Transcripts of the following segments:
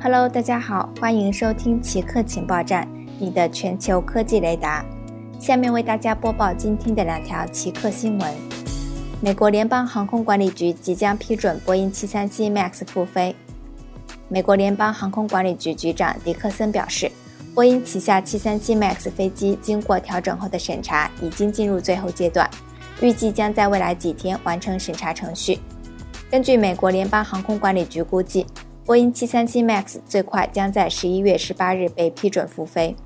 Hello，大家好，欢迎收听奇客情报站，你的全球科技雷达。下面为大家播报今天的两条奇客新闻：美国联邦航空管理局即将批准波音737 MAX 复飞。美国联邦航空管理局局长迪克森表示，波音旗下737 MAX 飞机经过调整后的审查已经进入最后阶段，预计将在未来几天完成审查程序。根据美国联邦航空管理局估计，波音737 MAX 最快将在十一月十八日被批准复飞。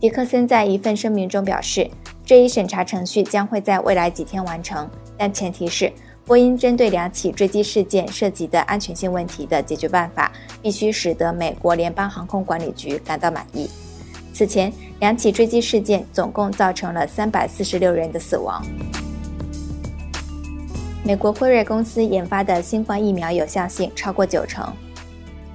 迪克森在一份声明中表示，这一审查程序将会在未来几天完成，但前提是波音针对两起坠机事件涉及的安全性问题的解决办法必须使得美国联邦航空管理局感到满意。此前，两起坠机事件总共造成了三百四十六人的死亡。美国辉瑞公司研发的新冠疫苗有效性超过九成。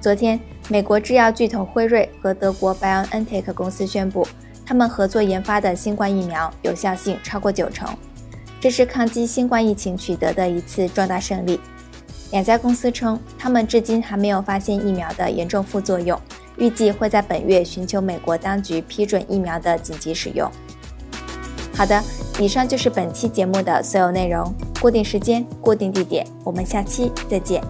昨天，美国制药巨头辉瑞和德国 BioNTech 公司宣布，他们合作研发的新冠疫苗有效性超过九成，这是抗击新冠疫情取得的一次重大胜利。两家公司称，他们至今还没有发现疫苗的严重副作用，预计会在本月寻求美国当局批准疫苗的紧急使用。好的，以上就是本期节目的所有内容。固定时间，固定地点，我们下期再见。